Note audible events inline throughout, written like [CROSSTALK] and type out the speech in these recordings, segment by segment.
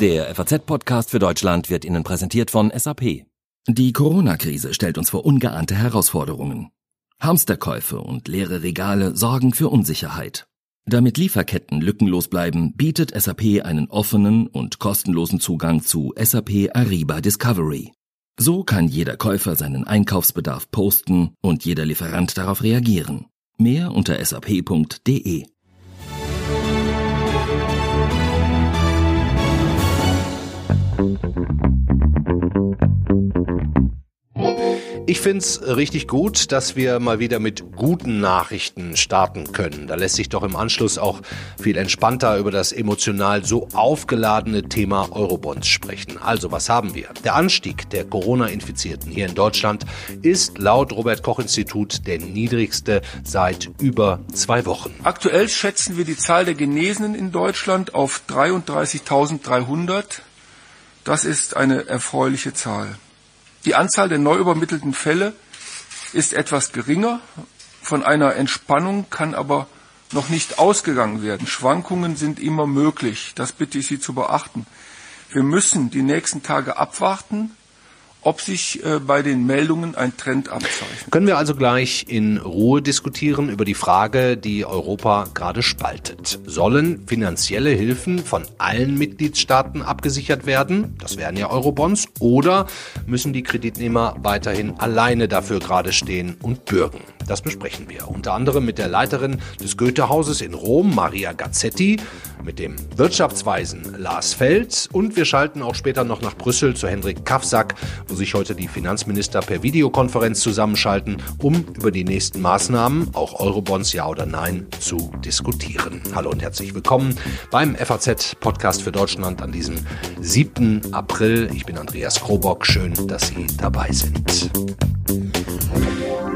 Der FAZ-Podcast für Deutschland wird Ihnen präsentiert von SAP. Die Corona-Krise stellt uns vor ungeahnte Herausforderungen. Hamsterkäufe und leere Regale sorgen für Unsicherheit. Damit Lieferketten lückenlos bleiben, bietet SAP einen offenen und kostenlosen Zugang zu SAP Ariba Discovery. So kann jeder Käufer seinen Einkaufsbedarf posten und jeder Lieferant darauf reagieren. Mehr unter sap.de. Ich finde es richtig gut, dass wir mal wieder mit guten Nachrichten starten können. Da lässt sich doch im Anschluss auch viel entspannter über das emotional so aufgeladene Thema Eurobonds sprechen. Also, was haben wir? Der Anstieg der Corona-Infizierten hier in Deutschland ist laut Robert Koch Institut der niedrigste seit über zwei Wochen. Aktuell schätzen wir die Zahl der Genesenen in Deutschland auf 33.300. Das ist eine erfreuliche Zahl. Die Anzahl der neu übermittelten Fälle ist etwas geringer. Von einer Entspannung kann aber noch nicht ausgegangen werden. Schwankungen sind immer möglich. Das bitte ich Sie zu beachten. Wir müssen die nächsten Tage abwarten, ob sich äh, bei den Meldungen ein Trend abzeichnet. Können wir also gleich in Ruhe diskutieren über die Frage, die Europa gerade spaltet. Sollen finanzielle Hilfen von allen Mitgliedstaaten abgesichert werden? Das wären ja Eurobonds. Oder müssen die Kreditnehmer weiterhin alleine dafür gerade stehen und bürgen? Das besprechen wir unter anderem mit der Leiterin des Goethe-Hauses in Rom, Maria Gazzetti, mit dem Wirtschaftsweisen Lars Feld und wir schalten auch später noch nach Brüssel zu Hendrik Kafsack, wo sich heute die Finanzminister per Videokonferenz zusammenschalten, um über die nächsten Maßnahmen, auch Eurobonds ja oder nein, zu diskutieren. Hallo und herzlich willkommen beim FAZ Podcast für Deutschland an diesem 7. April. Ich bin Andreas Krobock. Schön, dass Sie dabei sind.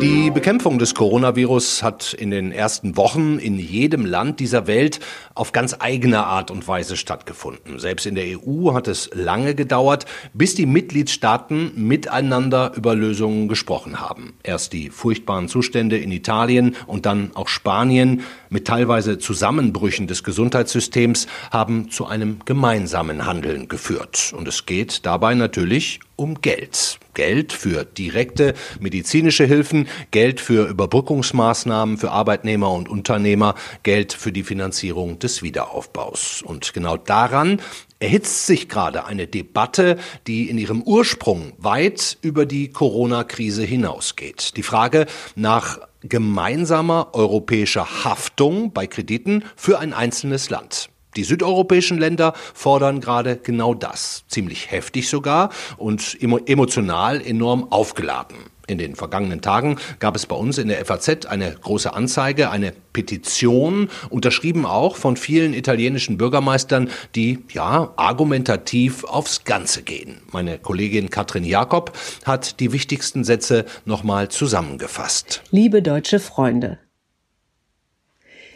Die Bekämpfung des Coronavirus hat in den ersten Wochen in jedem Land dieser Welt auf ganz eigene Art und Weise stattgefunden. Selbst in der EU hat es lange gedauert, bis die Mitgliedstaaten miteinander über Lösungen gesprochen haben. Erst die furchtbaren Zustände in Italien und dann auch Spanien mit teilweise Zusammenbrüchen des Gesundheitssystems haben zu einem gemeinsamen Handeln geführt. Und es geht dabei natürlich um Geld. Geld für direkte medizinische Hilfen, Geld für Überbrückungsmaßnahmen für Arbeitnehmer und Unternehmer, Geld für die Finanzierung des Wiederaufbaus. Und genau daran erhitzt sich gerade eine Debatte, die in ihrem Ursprung weit über die Corona-Krise hinausgeht. Die Frage nach gemeinsamer europäischer Haftung bei Krediten für ein einzelnes Land. Die südeuropäischen Länder fordern gerade genau das, ziemlich heftig sogar und emotional enorm aufgeladen. In den vergangenen Tagen gab es bei uns in der FAZ eine große Anzeige, eine Petition, unterschrieben auch von vielen italienischen Bürgermeistern, die ja argumentativ aufs Ganze gehen. Meine Kollegin Katrin Jakob hat die wichtigsten Sätze nochmal zusammengefasst. Liebe deutsche Freunde,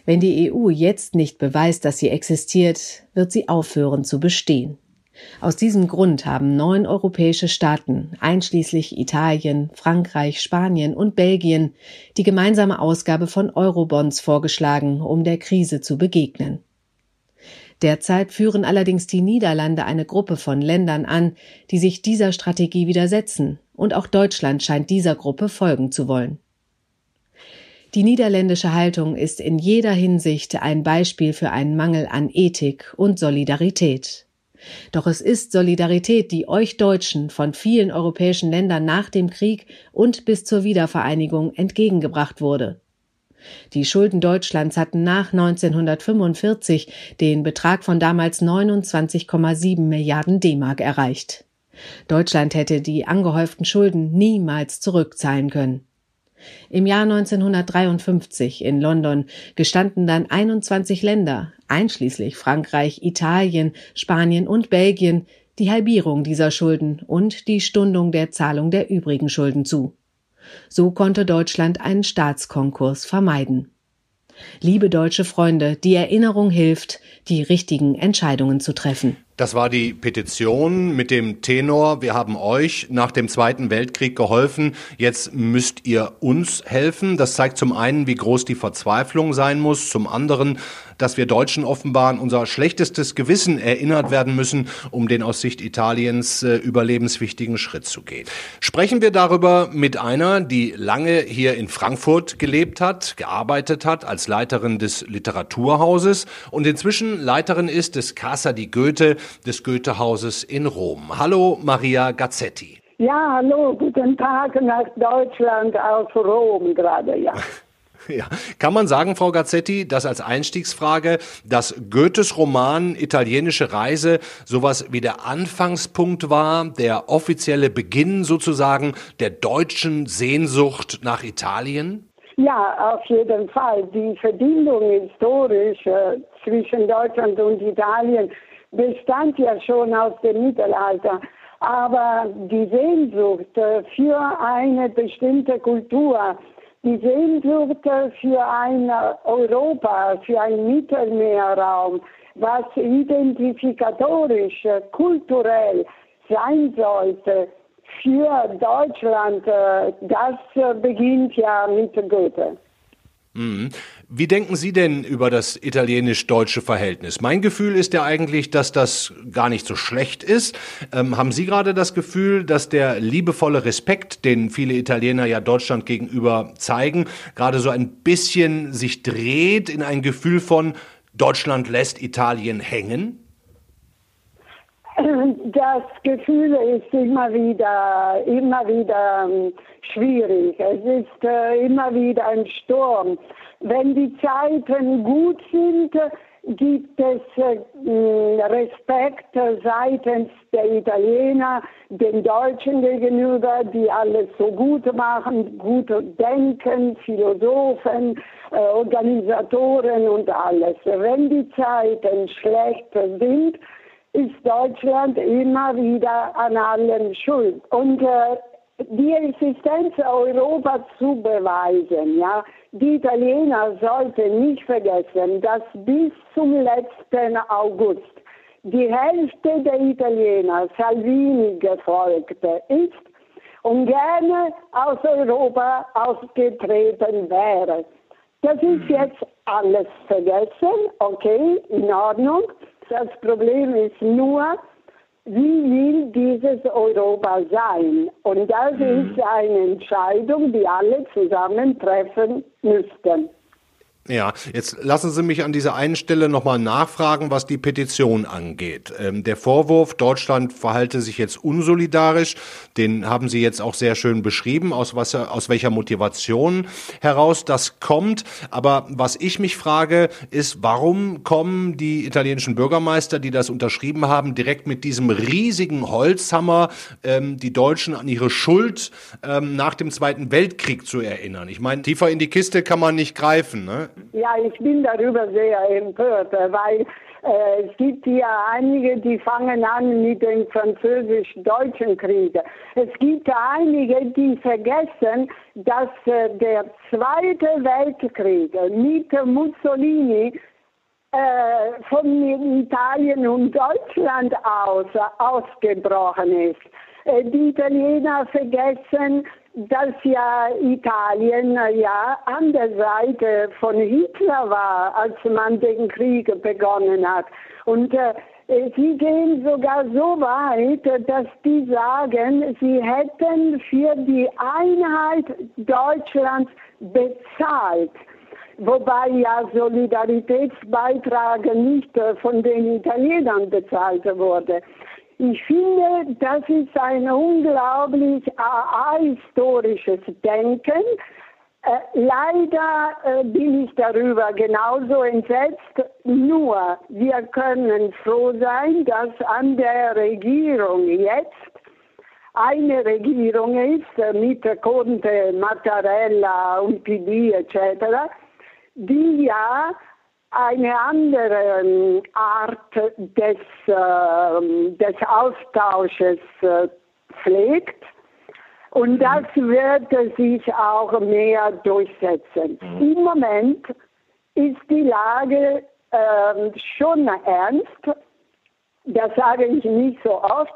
wenn die EU jetzt nicht beweist, dass sie existiert, wird sie aufhören zu bestehen. Aus diesem Grund haben neun europäische Staaten, einschließlich Italien, Frankreich, Spanien und Belgien, die gemeinsame Ausgabe von Eurobonds vorgeschlagen, um der Krise zu begegnen. Derzeit führen allerdings die Niederlande eine Gruppe von Ländern an, die sich dieser Strategie widersetzen, und auch Deutschland scheint dieser Gruppe folgen zu wollen. Die niederländische Haltung ist in jeder Hinsicht ein Beispiel für einen Mangel an Ethik und Solidarität. Doch es ist Solidarität, die euch Deutschen von vielen europäischen Ländern nach dem Krieg und bis zur Wiedervereinigung entgegengebracht wurde. Die Schulden Deutschlands hatten nach 1945 den Betrag von damals 29,7 Milliarden D-Mark erreicht. Deutschland hätte die angehäuften Schulden niemals zurückzahlen können. Im Jahr 1953 in London gestanden dann 21 Länder, einschließlich Frankreich, Italien, Spanien und Belgien, die Halbierung dieser Schulden und die Stundung der Zahlung der übrigen Schulden zu. So konnte Deutschland einen Staatskonkurs vermeiden. Liebe deutsche Freunde, die Erinnerung hilft, die richtigen Entscheidungen zu treffen. Das war die Petition mit dem Tenor, wir haben euch nach dem Zweiten Weltkrieg geholfen, jetzt müsst ihr uns helfen. Das zeigt zum einen, wie groß die Verzweiflung sein muss, zum anderen, dass wir Deutschen offenbar an unser schlechtestes Gewissen erinnert werden müssen, um den aus Sicht Italiens äh, überlebenswichtigen Schritt zu gehen. Sprechen wir darüber mit einer, die lange hier in Frankfurt gelebt hat, gearbeitet hat als Leiterin des Literaturhauses und inzwischen Leiterin ist des Casa di Goethe, des Goethehauses in Rom. Hallo Maria Gazzetti. Ja, hallo, guten Tag nach Deutschland aus Rom gerade, ja. [LAUGHS] Ja. Kann man sagen, Frau Gazzetti, dass als Einstiegsfrage, dass Goethes Roman Italienische Reise sowas wie der Anfangspunkt war, der offizielle Beginn sozusagen der deutschen Sehnsucht nach Italien? Ja, auf jeden Fall. Die Verbindung historisch äh, zwischen Deutschland und Italien bestand ja schon aus dem Mittelalter. Aber die Sehnsucht äh, für eine bestimmte Kultur, die Sehnsucht äh, für ein Europa, für einen Mittelmeerraum, was identifikatorisch, äh, kulturell sein sollte für Deutschland, das beginnt ja mit Goethe. Wie denken Sie denn über das italienisch-deutsche Verhältnis? Mein Gefühl ist ja eigentlich, dass das gar nicht so schlecht ist. Ähm, haben Sie gerade das Gefühl, dass der liebevolle Respekt, den viele Italiener ja Deutschland gegenüber zeigen, gerade so ein bisschen sich dreht in ein Gefühl von Deutschland lässt Italien hängen? [CLEARS THROAT] Das Gefühl ist immer wieder, immer wieder ähm, schwierig. Es ist äh, immer wieder ein Sturm. Wenn die Zeiten gut sind, gibt es äh, Respekt seitens der Italiener den Deutschen gegenüber, die alles so gut machen, gut denken, Philosophen, äh, Organisatoren und alles. Wenn die Zeiten schlecht sind, ist Deutschland immer wieder an allem schuld. Und äh, die Existenz Europas zu beweisen. Ja? Die Italiener sollten nicht vergessen, dass bis zum letzten August die Hälfte der Italiener Salvini gefolgt ist und gerne aus Europa ausgetreten wäre. Das ist mhm. jetzt alles vergessen, okay, in Ordnung. Das Problem ist nur, wie will dieses Europa sein? Und das mhm. ist eine Entscheidung, die alle zusammen treffen müssten. Ja, jetzt lassen Sie mich an dieser einen Stelle nochmal nachfragen, was die Petition angeht. Ähm, der Vorwurf, Deutschland verhalte sich jetzt unsolidarisch, den haben Sie jetzt auch sehr schön beschrieben, aus, was, aus welcher Motivation heraus das kommt. Aber was ich mich frage, ist, warum kommen die italienischen Bürgermeister, die das unterschrieben haben, direkt mit diesem riesigen Holzhammer ähm, die Deutschen an ihre Schuld ähm, nach dem Zweiten Weltkrieg zu erinnern? Ich meine, tiefer in die Kiste kann man nicht greifen. Ne? Ja, ich bin darüber sehr empört, weil äh, es gibt hier einige, die fangen an mit dem französisch-deutschen Krieg. Es gibt einige, die vergessen, dass äh, der Zweite Weltkrieg mit Mussolini äh, von Italien und Deutschland aus ausgebrochen ist. Äh, die Italiener vergessen, dass ja Italien ja an der Seite von Hitler war, als man den Krieg begonnen hat. Und äh, sie gehen sogar so weit, dass die sagen, sie hätten für die Einheit Deutschlands bezahlt. Wobei ja Solidaritätsbeitrag nicht äh, von den Italienern bezahlt wurde. Ich finde, das ist ein unglaublich ahistorisches Denken. Äh, leider äh, bin ich darüber genauso entsetzt. Nur, wir können froh sein, dass an der Regierung jetzt eine Regierung ist äh, mit Conte, Mattarella und PD etc., die ja eine andere ähm, Art des, äh, des Austausches äh, pflegt. Und mhm. das wird sich auch mehr durchsetzen. Mhm. Im Moment ist die Lage äh, schon ernst. das sage ich nicht so oft,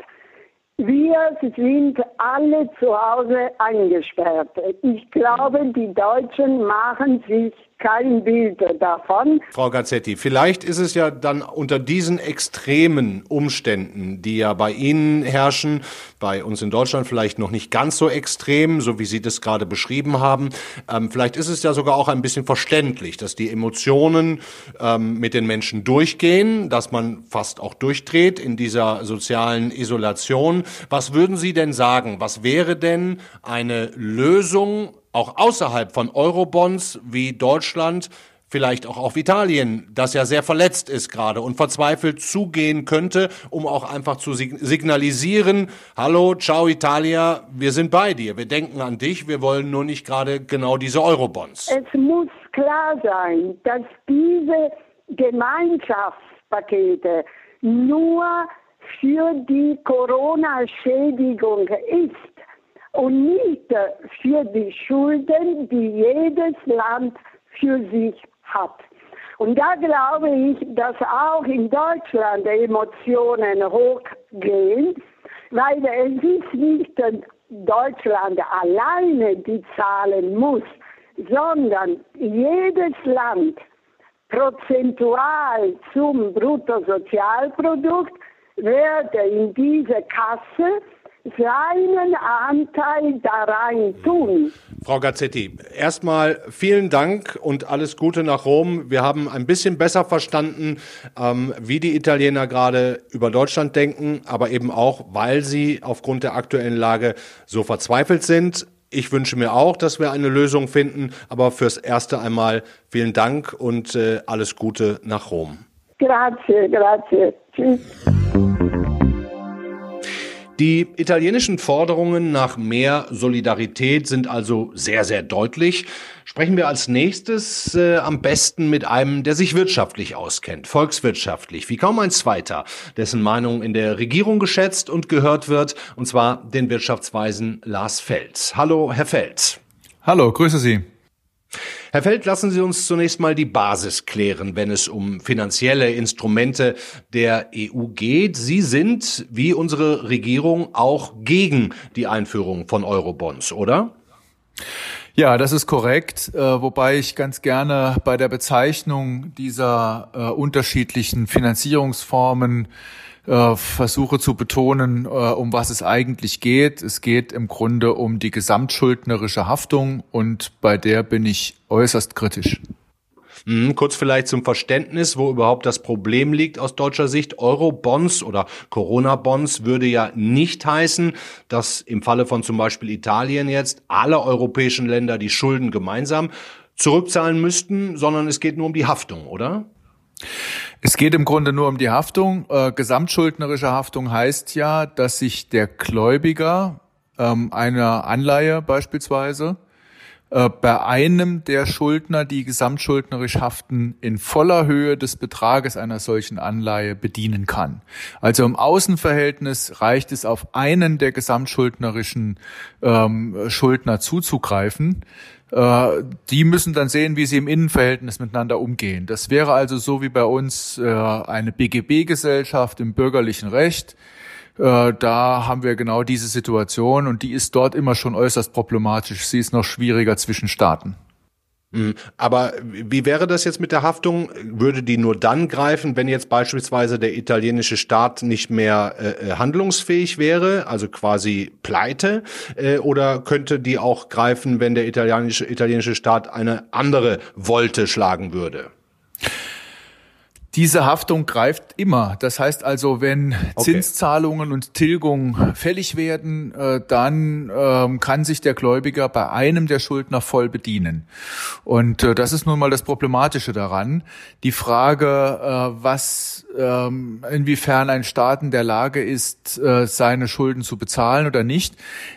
wir sind alle zu Hause eingesperrt. Ich glaube, die Deutschen machen sich kein Bild davon. Frau Gazzetti, vielleicht ist es ja dann unter diesen extremen Umständen, die ja bei Ihnen herrschen, bei uns in Deutschland vielleicht noch nicht ganz so extrem, so wie Sie das gerade beschrieben haben, ähm, vielleicht ist es ja sogar auch ein bisschen verständlich, dass die Emotionen ähm, mit den Menschen durchgehen, dass man fast auch durchdreht in dieser sozialen Isolation. Was würden Sie denn sagen? Was wäre denn eine Lösung auch außerhalb von Eurobonds wie Deutschland, vielleicht auch auf Italien, das ja sehr verletzt ist gerade und verzweifelt zugehen könnte, um auch einfach zu signalisieren, hallo, ciao Italia, wir sind bei dir, wir denken an dich, wir wollen nur nicht gerade genau diese Eurobonds. Es muss klar sein, dass diese Gemeinschaftspakete nur für die Corona-Schädigung ist und nicht für die Schulden, die jedes Land für sich hat. Und da glaube ich, dass auch in Deutschland Emotionen hochgehen, weil es ist nicht Deutschland alleine, die zahlen muss, sondern jedes Land prozentual zum Bruttosozialprodukt werde in diese Kasse seinen Anteil da rein tun. Frau Gazzetti, erstmal vielen Dank und alles Gute nach Rom. Wir haben ein bisschen besser verstanden, ähm, wie die Italiener gerade über Deutschland denken, aber eben auch, weil sie aufgrund der aktuellen Lage so verzweifelt sind. Ich wünsche mir auch, dass wir eine Lösung finden, aber fürs erste einmal vielen Dank und äh, alles Gute nach Rom. Grazie, grazie. Tschüss. Die italienischen Forderungen nach mehr Solidarität sind also sehr, sehr deutlich. Sprechen wir als nächstes äh, am besten mit einem, der sich wirtschaftlich auskennt, volkswirtschaftlich, wie kaum ein zweiter, dessen Meinung in der Regierung geschätzt und gehört wird, und zwar den Wirtschaftsweisen Lars Fels. Hallo, Herr Fels. Hallo, grüße Sie. Herr Feld, lassen Sie uns zunächst mal die Basis klären, wenn es um finanzielle Instrumente der EU geht. Sie sind, wie unsere Regierung, auch gegen die Einführung von Eurobonds, oder? Ja, das ist korrekt, äh, wobei ich ganz gerne bei der Bezeichnung dieser äh, unterschiedlichen Finanzierungsformen äh, versuche zu betonen, äh, um was es eigentlich geht. Es geht im Grunde um die gesamtschuldnerische Haftung und bei der bin ich äußerst kritisch. Mhm, kurz vielleicht zum Verständnis, wo überhaupt das Problem liegt aus deutscher Sicht. Euro-Bonds oder Corona-Bonds würde ja nicht heißen, dass im Falle von zum Beispiel Italien jetzt alle europäischen Länder die Schulden gemeinsam zurückzahlen müssten, sondern es geht nur um die Haftung, oder? Es geht im Grunde nur um die Haftung. Äh, gesamtschuldnerische Haftung heißt ja, dass sich der Gläubiger ähm, einer Anleihe beispielsweise äh, bei einem der Schuldner, die gesamtschuldnerisch haften, in voller Höhe des Betrages einer solchen Anleihe bedienen kann. Also im Außenverhältnis reicht es auf einen der gesamtschuldnerischen ähm, Schuldner zuzugreifen. Äh, die müssen dann sehen, wie sie im Innenverhältnis miteinander umgehen. Das wäre also so wie bei uns äh, eine BGB-Gesellschaft im bürgerlichen Recht. Äh, da haben wir genau diese Situation und die ist dort immer schon äußerst problematisch. Sie ist noch schwieriger zwischen Staaten. Mhm. Aber wie wäre das jetzt mit der Haftung? Würde die nur dann greifen, wenn jetzt beispielsweise der italienische Staat nicht mehr äh, äh, handlungsfähig wäre, also quasi pleite? Äh, oder könnte die auch greifen, wenn der italienische, italienische Staat eine andere Wolte schlagen würde? Diese Haftung greift immer. Das heißt also, wenn okay. Zinszahlungen und Tilgung fällig werden, äh, dann ähm, kann sich der Gläubiger bei einem der Schuldner voll bedienen. Und äh, das ist nun mal das Problematische daran. Die Frage, äh, was ähm, inwiefern ein Staat in der Lage ist, seine Schulden zu bezahlen oder nicht,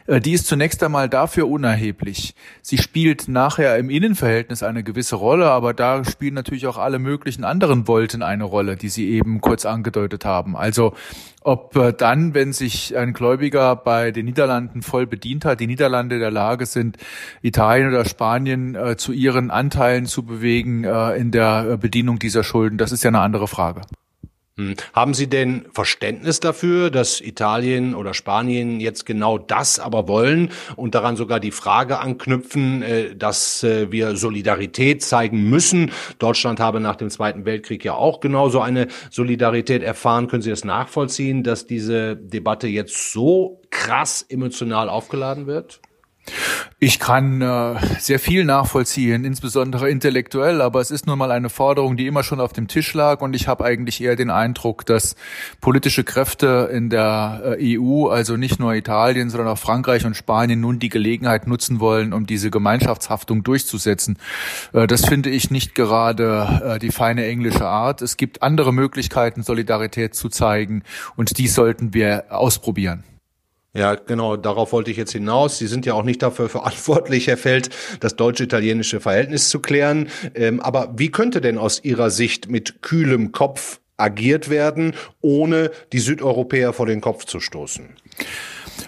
die ist zunächst einmal dafür unerheblich. Sie spielt nachher im Innenverhältnis eine gewisse Rolle, aber da spielen natürlich auch alle möglichen anderen Wolten eine Rolle, die Sie eben kurz angedeutet haben. Also ob äh, dann, wenn sich ein Gläubiger bei den Niederlanden voll bedient hat, die Niederlande in der Lage sind, Italien oder Spanien äh, zu ihren Anteilen zu bewegen äh, in der Bedienung dieser Schulden, das ist ja eine andere Frage. Hm. Haben Sie denn Verständnis dafür, dass Italien oder Spanien jetzt genau das aber wollen und daran sogar die Frage anknüpfen, äh, dass äh, wir Solidarität zeigen müssen? Deutschland habe nach dem Zweiten Weltkrieg ja auch genauso eine Solidarität erfahren. Können Sie das nachvollziehen, dass diese Debatte jetzt so krass emotional aufgeladen wird? Ich kann äh, sehr viel nachvollziehen, insbesondere intellektuell, aber es ist nun mal eine Forderung, die immer schon auf dem Tisch lag und ich habe eigentlich eher den Eindruck, dass politische Kräfte in der äh, EU, also nicht nur Italien, sondern auch Frankreich und Spanien nun die Gelegenheit nutzen wollen, um diese Gemeinschaftshaftung durchzusetzen. Äh, das finde ich nicht gerade äh, die feine englische Art. Es gibt andere Möglichkeiten, Solidarität zu zeigen und die sollten wir ausprobieren. Ja, genau, darauf wollte ich jetzt hinaus. Sie sind ja auch nicht dafür [LAUGHS] verantwortlich, Herr Feld, das deutsch-italienische Verhältnis zu klären. Ähm, aber wie könnte denn aus Ihrer Sicht mit kühlem Kopf agiert werden, ohne die Südeuropäer vor den Kopf zu stoßen?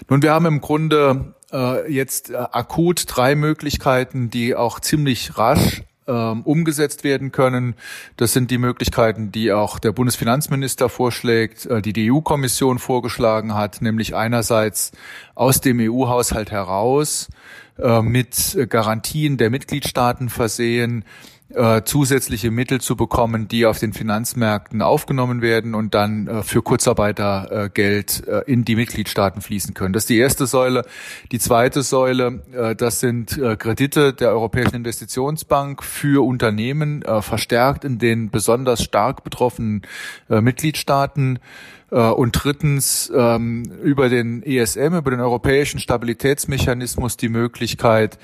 Nun, wir haben im Grunde äh, jetzt äh, akut drei Möglichkeiten, die auch ziemlich rasch ähm, umgesetzt werden können. Das sind die Möglichkeiten, die auch der Bundesfinanzminister vorschlägt, äh, die die EU-Kommission vorgeschlagen hat, nämlich einerseits aus dem EU-Haushalt heraus äh, mit Garantien der Mitgliedstaaten versehen, äh, zusätzliche Mittel zu bekommen, die auf den Finanzmärkten aufgenommen werden und dann äh, für Kurzarbeitergeld äh, in die Mitgliedstaaten fließen können. Das ist die erste Säule. Die zweite Säule, äh, das sind äh, Kredite der Europäischen Investitionsbank für Unternehmen, äh, verstärkt in den besonders stark betroffenen Mitgliedstaaten. Und drittens ähm, über den ESM, über den Europäischen Stabilitätsmechanismus die Möglichkeit,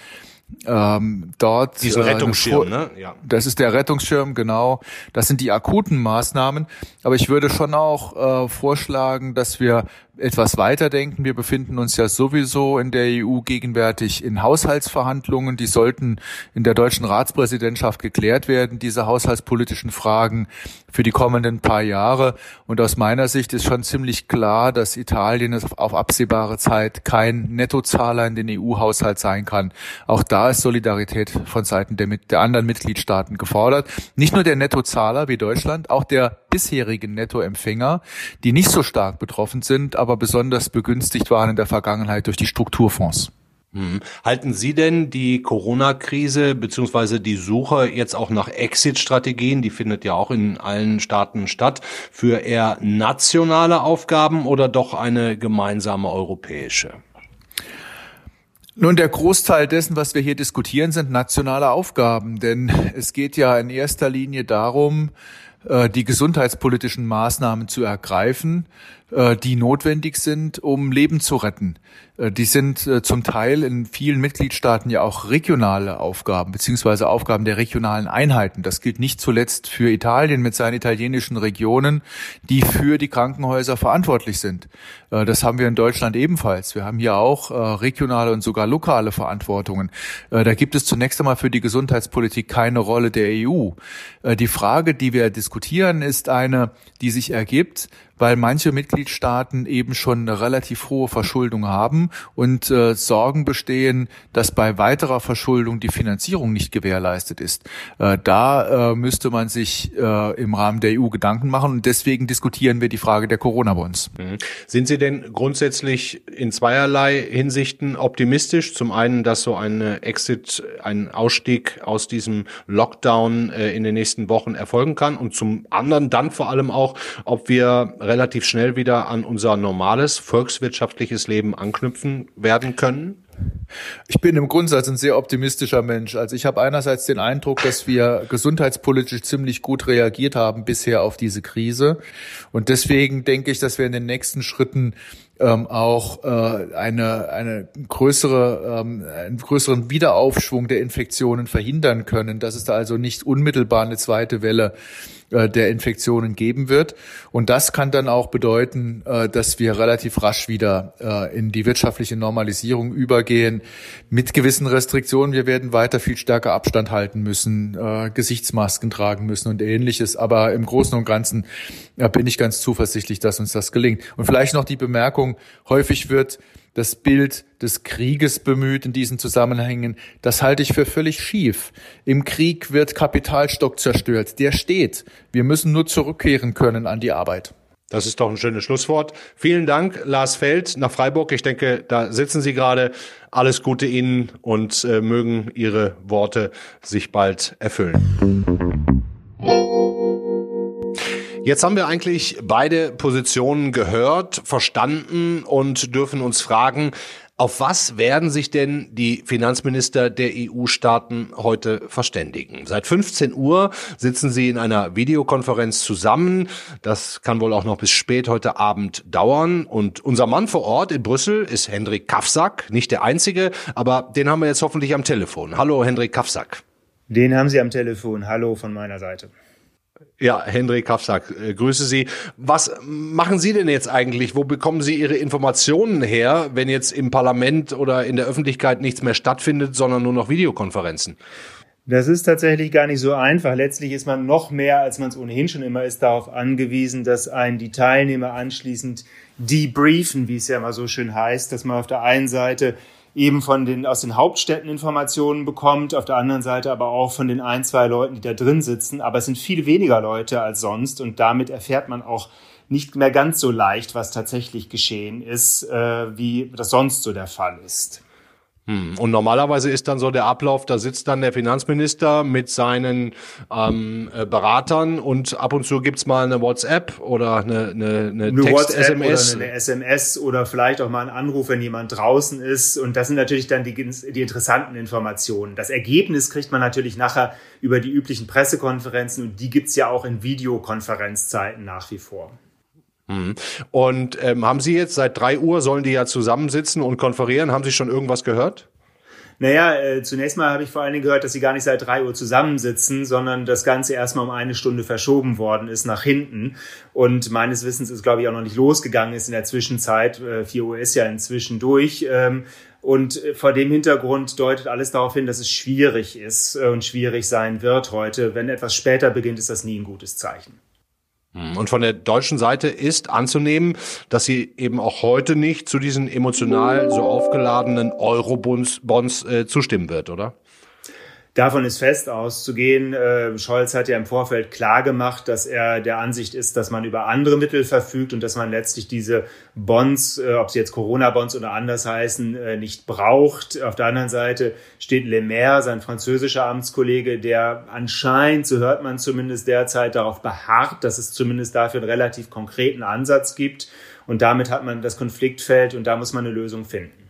ähm, dort diesen äh, Rettungsschirm, ne? Ja. Das ist der Rettungsschirm, genau. Das sind die akuten Maßnahmen. Aber ich würde schon auch äh, vorschlagen, dass wir etwas weiterdenken. Wir befinden uns ja sowieso in der EU gegenwärtig in Haushaltsverhandlungen. Die sollten in der deutschen Ratspräsidentschaft geklärt werden, diese haushaltspolitischen Fragen für die kommenden paar Jahre. Und aus meiner Sicht ist schon ziemlich klar, dass Italien auf absehbare Zeit kein Nettozahler in den EU-Haushalt sein kann. Auch da ist Solidarität von Seiten der, der anderen Mitgliedstaaten gefordert. Nicht nur der Nettozahler wie Deutschland, auch der bisherigen Nettoempfänger, die nicht so stark betroffen sind, aber besonders begünstigt waren in der Vergangenheit durch die Strukturfonds. Hm. Halten Sie denn die Corona-Krise beziehungsweise die Suche jetzt auch nach Exit-Strategien, die findet ja auch in allen Staaten statt, für eher nationale Aufgaben oder doch eine gemeinsame europäische? Nun, der Großteil dessen, was wir hier diskutieren, sind nationale Aufgaben, denn es geht ja in erster Linie darum, die gesundheitspolitischen Maßnahmen zu ergreifen, äh, die notwendig sind, um Leben zu retten. Äh, die sind zum Teil in vielen Mitgliedstaaten ja auch regionale Aufgaben beziehungsweise Aufgaben der regionalen Einheiten. Das gilt nicht zuletzt für Italien mit seinen italienischen Regionen, die für die Krankenhäuser verantwortlich sind. Das haben wir in Deutschland ebenfalls. Wir haben hier auch regionale und sogar lokale Verantwortungen. Da gibt es zunächst einmal für die Gesundheitspolitik keine Rolle der EU. Die Frage, die wir diskutieren, ist eine, die sich ergibt, weil manche Mitgliedstaaten eben schon eine relativ hohe Verschuldung haben und äh, Sorgen bestehen, dass bei weiterer Verschuldung die Finanzierung nicht gewährleistet ist. Äh, da äh, müsste man sich äh, im Rahmen der EU Gedanken machen und deswegen diskutieren wir die Frage der Corona-Bonds. Mhm. Sind Sie denn grundsätzlich in zweierlei Hinsichten optimistisch? Zum einen, dass so ein Exit, ein Ausstieg aus diesem Lockdown äh, in den nächsten Wochen erfolgen kann und zum anderen dann vor allem auch, ob wir relativ schnell wieder an unser normales volkswirtschaftliches Leben anknüpfen werden können? Ich bin im Grundsatz ein sehr optimistischer Mensch. Also ich habe einerseits den Eindruck, dass wir gesundheitspolitisch ziemlich gut reagiert haben bisher auf diese Krise. Und deswegen denke ich, dass wir in den nächsten Schritten ähm, auch äh, eine, eine größere, ähm, einen größeren Wiederaufschwung der Infektionen verhindern können, dass es da also nicht unmittelbar eine zweite Welle äh, der Infektionen geben wird. Und das kann dann auch bedeuten, äh, dass wir relativ rasch wieder äh, in die wirtschaftliche Normalisierung übergehen mit gewissen Restriktionen. Wir werden weiter viel stärker Abstand halten müssen, Gesichtsmasken tragen müssen und ähnliches. Aber im Großen und Ganzen bin ich ganz zuversichtlich, dass uns das gelingt. Und vielleicht noch die Bemerkung, häufig wird das Bild des Krieges bemüht in diesen Zusammenhängen. Das halte ich für völlig schief. Im Krieg wird Kapitalstock zerstört. Der steht. Wir müssen nur zurückkehren können an die Arbeit. Das ist doch ein schönes Schlusswort. Vielen Dank, Lars Feld nach Freiburg. Ich denke, da sitzen Sie gerade. Alles Gute Ihnen und äh, mögen Ihre Worte sich bald erfüllen. Jetzt haben wir eigentlich beide Positionen gehört, verstanden und dürfen uns fragen, auf was werden sich denn die Finanzminister der EU-Staaten heute verständigen? Seit 15 Uhr sitzen sie in einer Videokonferenz zusammen. Das kann wohl auch noch bis spät heute Abend dauern. Und unser Mann vor Ort in Brüssel ist Hendrik Kafsack. Nicht der einzige, aber den haben wir jetzt hoffentlich am Telefon. Hallo, Hendrik Kafsack. Den haben Sie am Telefon. Hallo von meiner Seite. Ja, Hendrik Kafsack, äh, grüße Sie. Was machen Sie denn jetzt eigentlich? Wo bekommen Sie Ihre Informationen her, wenn jetzt im Parlament oder in der Öffentlichkeit nichts mehr stattfindet, sondern nur noch Videokonferenzen? Das ist tatsächlich gar nicht so einfach. Letztlich ist man noch mehr, als man es ohnehin schon immer ist, darauf angewiesen, dass einen die Teilnehmer anschließend debriefen, wie es ja immer so schön heißt, dass man auf der einen Seite eben von den, aus den Hauptstädten Informationen bekommt, auf der anderen Seite aber auch von den ein, zwei Leuten, die da drin sitzen. Aber es sind viel weniger Leute als sonst und damit erfährt man auch nicht mehr ganz so leicht, was tatsächlich geschehen ist, äh, wie das sonst so der Fall ist. Hm. Und normalerweise ist dann so der Ablauf, da sitzt dann der Finanzminister mit seinen ähm, äh, Beratern und ab und zu gibt's mal eine WhatsApp oder eine, eine, eine, eine Text-SMS. Oder eine SMS oder vielleicht auch mal einen Anruf, wenn jemand draußen ist. Und das sind natürlich dann die, die interessanten Informationen. Das Ergebnis kriegt man natürlich nachher über die üblichen Pressekonferenzen und die gibt's ja auch in Videokonferenzzeiten nach wie vor. Mhm. Und ähm, haben Sie jetzt seit drei Uhr sollen die ja zusammensitzen und konferieren? Haben Sie schon irgendwas gehört? Naja, äh, zunächst mal habe ich vor allen Dingen gehört, dass sie gar nicht seit drei Uhr zusammensitzen, sondern das Ganze erstmal um eine Stunde verschoben worden ist nach hinten. Und meines Wissens ist, glaube ich, auch noch nicht losgegangen ist in der Zwischenzeit. Äh, vier Uhr ist ja inzwischen durch. Ähm, und äh, vor dem Hintergrund deutet alles darauf hin, dass es schwierig ist äh, und schwierig sein wird heute. Wenn etwas später beginnt, ist das nie ein gutes Zeichen. Hm. Und von der deutschen Seite ist anzunehmen, dass sie eben auch heute nicht zu diesen emotional so aufgeladenen Euro-Bonds äh, zustimmen wird, oder? Davon ist fest auszugehen. Äh, Scholz hat ja im Vorfeld klar gemacht, dass er der Ansicht ist, dass man über andere Mittel verfügt und dass man letztlich diese Bonds, äh, ob sie jetzt Corona-Bonds oder anders heißen, äh, nicht braucht. Auf der anderen Seite steht Le Maire, sein französischer Amtskollege, der anscheinend, so hört man zumindest derzeit, darauf beharrt, dass es zumindest dafür einen relativ konkreten Ansatz gibt. Und damit hat man das Konfliktfeld und da muss man eine Lösung finden.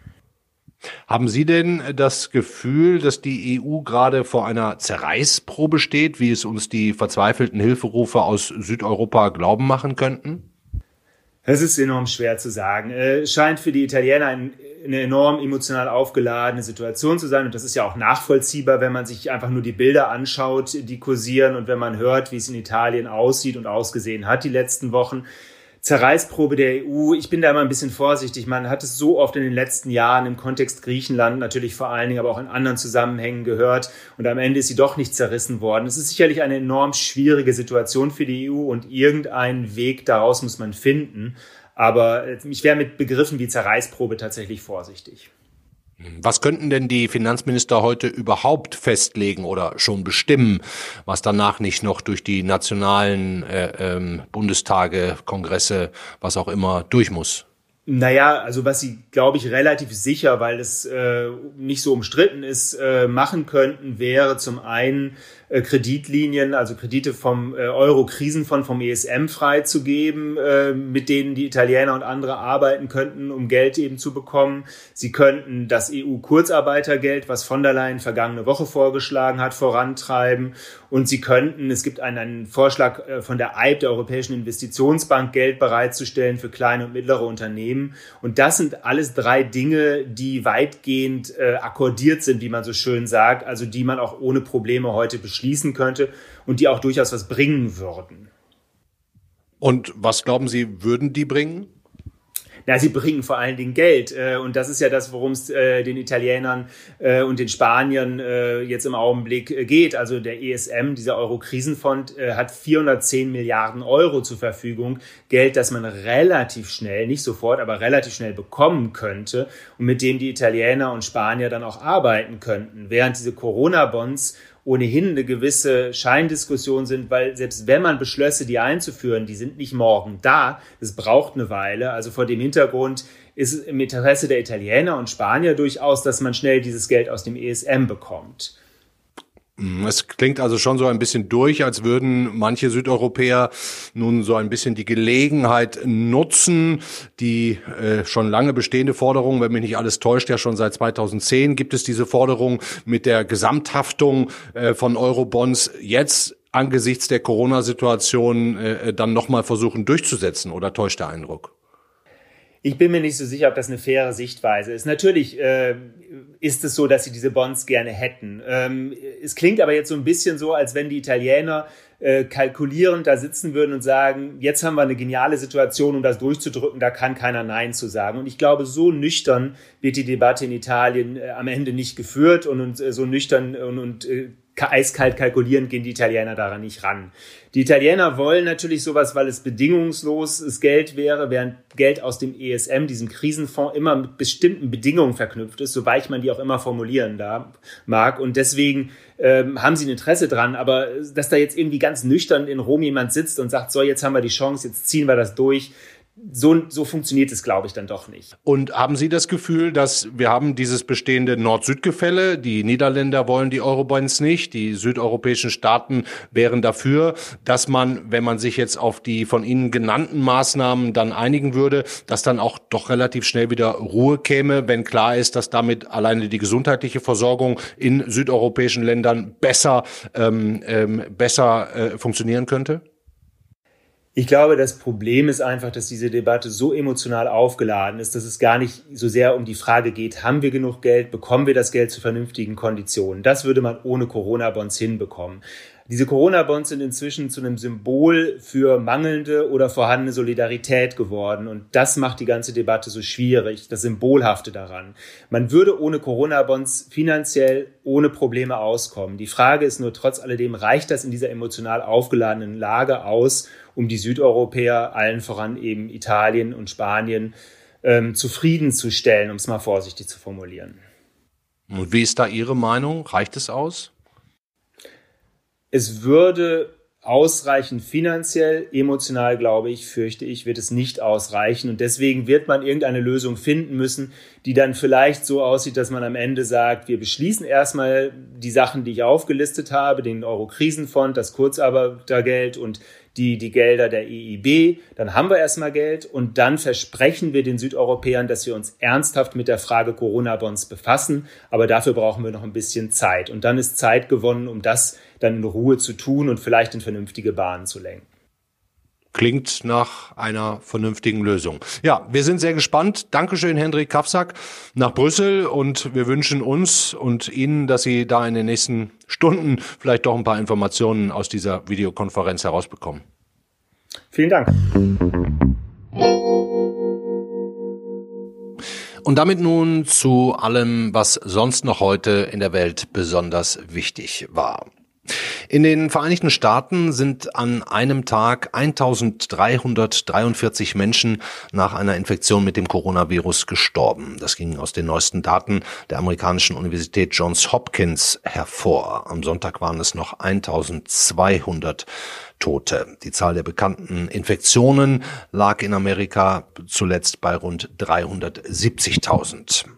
Haben Sie denn das Gefühl, dass die EU gerade vor einer Zerreißprobe steht, wie es uns die verzweifelten Hilferufe aus Südeuropa glauben machen könnten? Es ist enorm schwer zu sagen. Es scheint für die Italiener ein, eine enorm emotional aufgeladene Situation zu sein. Und das ist ja auch nachvollziehbar, wenn man sich einfach nur die Bilder anschaut, die kursieren und wenn man hört, wie es in Italien aussieht und ausgesehen hat die letzten Wochen. Zerreißprobe der EU. Ich bin da immer ein bisschen vorsichtig. Man hat es so oft in den letzten Jahren im Kontext Griechenland natürlich vor allen Dingen, aber auch in anderen Zusammenhängen gehört. Und am Ende ist sie doch nicht zerrissen worden. Es ist sicherlich eine enorm schwierige Situation für die EU und irgendeinen Weg daraus muss man finden. Aber äh, ich wäre mit Begriffen wie Zerreißprobe tatsächlich vorsichtig. Was könnten denn die Finanzminister heute überhaupt festlegen oder schon bestimmen, was danach nicht noch durch die nationalen äh, ähm, Bundestage, Kongresse, was auch immer durch muss? Naja, also was sie, glaube ich, relativ sicher, weil es äh, nicht so umstritten ist, äh, machen könnten, wäre zum einen Kreditlinien, also Kredite vom äh, Euro-Krisenfonds, vom ESM freizugeben, äh, mit denen die Italiener und andere arbeiten könnten, um Geld eben zu bekommen. Sie könnten das EU-Kurzarbeitergeld, was von der Leyen vergangene Woche vorgeschlagen hat, vorantreiben. Und sie könnten, es gibt einen, einen Vorschlag äh, von der EIB, der Europäischen Investitionsbank, Geld bereitzustellen für kleine und mittlere Unternehmen. Und das sind alles drei Dinge, die weitgehend äh, akkordiert sind, wie man so schön sagt, also die man auch ohne Probleme heute beschließt beschließen könnte und die auch durchaus was bringen würden. Und was glauben Sie, würden die bringen? Na, sie bringen vor allen Dingen Geld. Äh, und das ist ja das, worum es äh, den Italienern äh, und den Spaniern jetzt im Augenblick geht. Also der ESM, dieser Euro-Krisenfonds, hat 410 Milliarden Euro zur Verfügung. Geld, das man relativ schnell, nicht sofort, aber relativ schnell bekommen könnte und mit dem die Italiener und Spanier dann auch arbeiten könnten. Während diese Corona-Bonds ohnehin eine gewisse Scheindiskussion sind, weil selbst wenn man beschlösse, die einzuführen, die sind nicht morgen da. Es braucht eine Weile. Also vor dem Hintergrund ist im Interesse der Italiener und Spanier durchaus, dass man schnell dieses Geld aus dem ESM bekommt. Mhm, es klingt also schon so ein bisschen durch, als würden manche Südeuropäer nun so ein bisschen die Gelegenheit nutzen, die äh, schon lange bestehende Forderung, wenn mich nicht alles täuscht, ja schon seit 2010 gibt es diese Forderung mit der Gesamthaftung äh, von Eurobonds jetzt angesichts der Corona-Situation äh, dann nochmal versuchen durchzusetzen oder täuscht der Eindruck? Ich bin mir nicht so sicher, ob das eine faire Sichtweise ist. Natürlich äh, ist es so, dass sie diese Bonds gerne hätten. Ähm, es klingt aber jetzt so ein bisschen so, als wenn die Italiener äh, kalkulierend da sitzen würden und sagen, jetzt haben wir eine geniale Situation, um das durchzudrücken, da kann keiner Nein zu sagen. Und ich glaube, so nüchtern wird die Debatte in Italien äh, am Ende nicht geführt und, und äh, so nüchtern und, und äh, eiskalt kalkulierend gehen die Italiener daran nicht ran. Die Italiener wollen natürlich sowas, weil es bedingungsloses Geld wäre, während Geld aus dem ESM, diesem Krisenfonds, immer mit bestimmten Bedingungen verknüpft ist, so weich man die auch immer formulieren da mag. Und deswegen ähm, haben sie ein Interesse dran. Aber dass da jetzt irgendwie ganz nüchtern in Rom jemand sitzt und sagt, so, jetzt haben wir die Chance, jetzt ziehen wir das durch, so, so funktioniert es, glaube ich, dann doch nicht. Und haben Sie das Gefühl, dass wir haben dieses bestehende Nord-Süd-Gefälle? Die Niederländer wollen die Eurobonds nicht, die südeuropäischen Staaten wären dafür, dass man, wenn man sich jetzt auf die von Ihnen genannten Maßnahmen dann einigen würde, dass dann auch doch relativ schnell wieder Ruhe käme, wenn klar ist, dass damit alleine die gesundheitliche Versorgung in südeuropäischen Ländern besser, ähm, ähm, besser äh, funktionieren könnte? Ich glaube, das Problem ist einfach, dass diese Debatte so emotional aufgeladen ist, dass es gar nicht so sehr um die Frage geht, haben wir genug Geld, bekommen wir das Geld zu vernünftigen Konditionen. Das würde man ohne Corona-Bonds hinbekommen. Diese Corona-Bonds sind inzwischen zu einem Symbol für mangelnde oder vorhandene Solidarität geworden. Und das macht die ganze Debatte so schwierig, das Symbolhafte daran. Man würde ohne Corona-Bonds finanziell ohne Probleme auskommen. Die Frage ist nur trotz alledem, reicht das in dieser emotional aufgeladenen Lage aus, um die Südeuropäer, allen voran eben Italien und Spanien, ähm, zufriedenzustellen, um es mal vorsichtig zu formulieren. Und wie ist da Ihre Meinung? Reicht es aus? Es würde ausreichen finanziell, emotional glaube ich, fürchte ich, wird es nicht ausreichen. Und deswegen wird man irgendeine Lösung finden müssen, die dann vielleicht so aussieht, dass man am Ende sagt, wir beschließen erstmal die Sachen, die ich aufgelistet habe, den Euro-Krisenfonds, das Kurzarbeitergeld und die, die Gelder der EIB, dann haben wir erstmal Geld und dann versprechen wir den Südeuropäern, dass wir uns ernsthaft mit der Frage Corona-Bonds befassen. Aber dafür brauchen wir noch ein bisschen Zeit. Und dann ist Zeit gewonnen, um das dann in Ruhe zu tun und vielleicht in vernünftige Bahnen zu lenken. Klingt nach einer vernünftigen Lösung. Ja, wir sind sehr gespannt. Dankeschön, Hendrik Kafsack, nach Brüssel und wir wünschen uns und Ihnen, dass Sie da in den nächsten Stunden vielleicht doch ein paar Informationen aus dieser Videokonferenz herausbekommen. Vielen Dank. Und damit nun zu allem, was sonst noch heute in der Welt besonders wichtig war. In den Vereinigten Staaten sind an einem Tag 1343 Menschen nach einer Infektion mit dem Coronavirus gestorben. Das ging aus den neuesten Daten der amerikanischen Universität Johns Hopkins hervor. Am Sonntag waren es noch 1200 Tote. Die Zahl der bekannten Infektionen lag in Amerika zuletzt bei rund 370.000.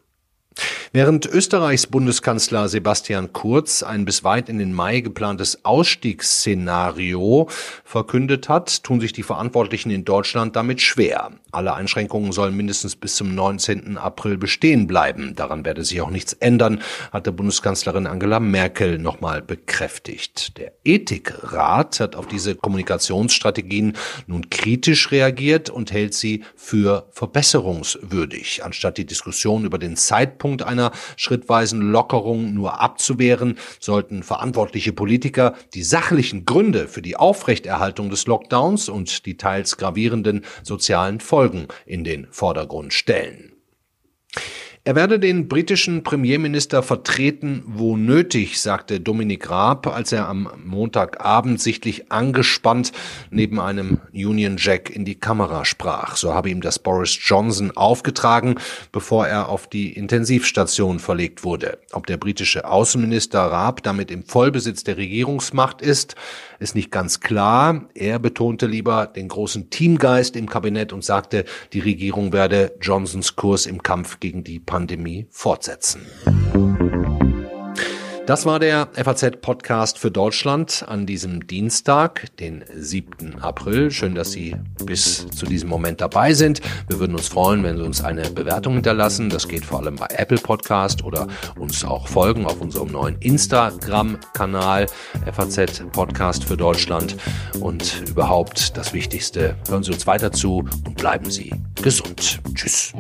Während Österreichs Bundeskanzler Sebastian Kurz ein bis weit in den Mai geplantes Ausstiegsszenario verkündet hat, tun sich die Verantwortlichen in Deutschland damit schwer. Alle Einschränkungen sollen mindestens bis zum 19. April bestehen bleiben. Daran werde sich auch nichts ändern, hatte Bundeskanzlerin Angela Merkel nochmal bekräftigt. Der Ethikrat hat auf diese Kommunikationsstrategien nun kritisch reagiert und hält sie für verbesserungswürdig. Anstatt die Diskussion über den Zeitpunkt einer einer schrittweisen Lockerung nur abzuwehren, sollten verantwortliche Politiker die sachlichen Gründe für die Aufrechterhaltung des Lockdowns und die teils gravierenden sozialen Folgen in den Vordergrund stellen. Er werde den britischen Premierminister vertreten, wo nötig, sagte Dominik Raab, als er am Montagabend sichtlich angespannt neben einem Union Jack in die Kamera sprach. So habe ihm das Boris Johnson aufgetragen, bevor er auf die Intensivstation verlegt wurde. Ob der britische Außenminister Raab damit im Vollbesitz der Regierungsmacht ist, ist nicht ganz klar. Er betonte lieber den großen Teamgeist im Kabinett und sagte, die Regierung werde Johnsons Kurs im Kampf gegen die Pandemie Pandemie fortsetzen. Das war der FAZ-Podcast für Deutschland an diesem Dienstag, den 7. April. Schön, dass Sie bis zu diesem Moment dabei sind. Wir würden uns freuen, wenn Sie uns eine Bewertung hinterlassen. Das geht vor allem bei Apple Podcast oder uns auch folgen auf unserem neuen Instagram-Kanal FAZ Podcast für Deutschland. Und überhaupt das Wichtigste, hören Sie uns weiter zu und bleiben Sie gesund. Tschüss.